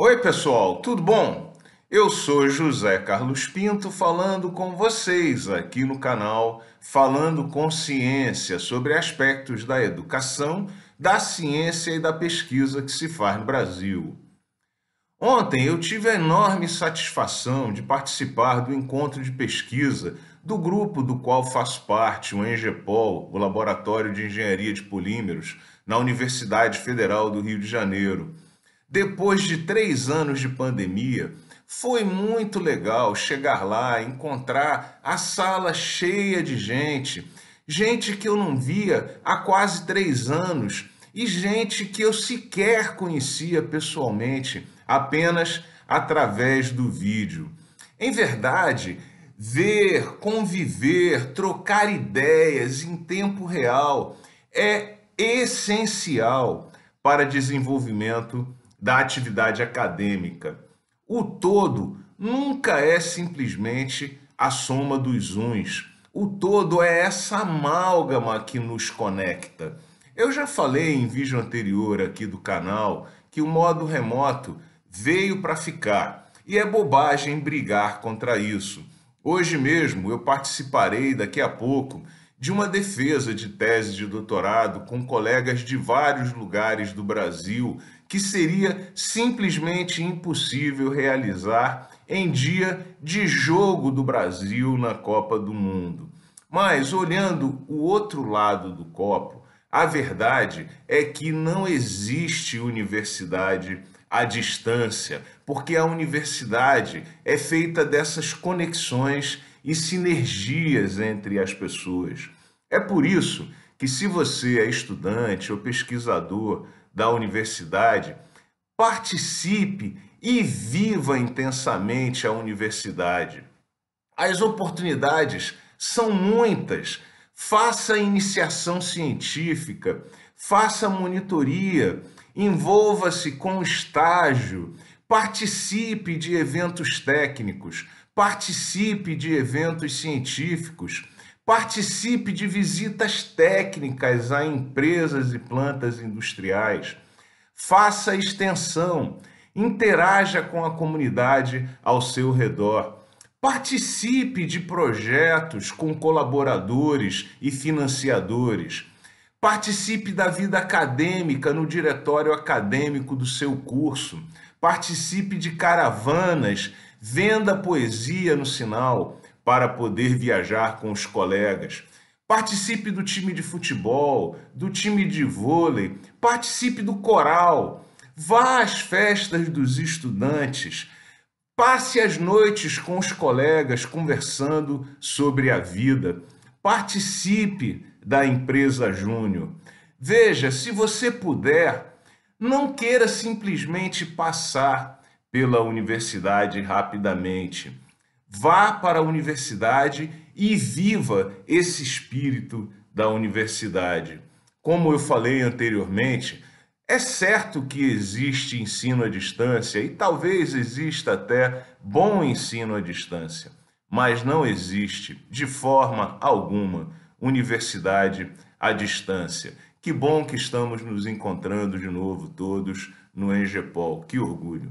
Oi, pessoal, tudo bom? Eu sou José Carlos Pinto falando com vocês aqui no canal Falando com Ciência sobre aspectos da educação, da ciência e da pesquisa que se faz no Brasil. Ontem eu tive a enorme satisfação de participar do encontro de pesquisa do grupo do qual faço parte, o ENGEPOL, o Laboratório de Engenharia de Polímeros, na Universidade Federal do Rio de Janeiro depois de três anos de pandemia, foi muito legal chegar lá, encontrar a sala cheia de gente, gente que eu não via há quase três anos e gente que eu sequer conhecia pessoalmente, apenas através do vídeo. Em verdade, ver, conviver, trocar ideias em tempo real é essencial para desenvolvimento da atividade acadêmica. O todo nunca é simplesmente a soma dos uns. O todo é essa amálgama que nos conecta. Eu já falei em vídeo anterior aqui do canal que o modo remoto veio para ficar e é bobagem brigar contra isso. Hoje mesmo eu participarei daqui a pouco de uma defesa de tese de doutorado com colegas de vários lugares do Brasil que seria simplesmente impossível realizar em dia de jogo do Brasil na Copa do Mundo. Mas olhando o outro lado do copo, a verdade é que não existe universidade à distância, porque a universidade é feita dessas conexões e sinergias entre as pessoas. É por isso que, se você é estudante ou pesquisador da universidade, participe e viva intensamente a universidade. As oportunidades são muitas. Faça iniciação científica, faça monitoria, envolva-se com estágio, participe de eventos técnicos, participe de eventos científicos Participe de visitas técnicas a empresas e plantas industriais. Faça extensão. Interaja com a comunidade ao seu redor. Participe de projetos com colaboradores e financiadores. Participe da vida acadêmica no diretório acadêmico do seu curso. Participe de caravanas. Venda poesia no sinal para poder viajar com os colegas. Participe do time de futebol, do time de vôlei, participe do coral, vá às festas dos estudantes, passe as noites com os colegas conversando sobre a vida, participe da empresa Júnior. Veja, se você puder, não queira simplesmente passar pela universidade rapidamente Vá para a universidade e viva esse espírito da universidade. Como eu falei anteriormente, é certo que existe ensino à distância e talvez exista até bom ensino à distância, mas não existe de forma alguma universidade à distância. Que bom que estamos nos encontrando de novo todos no Engepol. Que orgulho.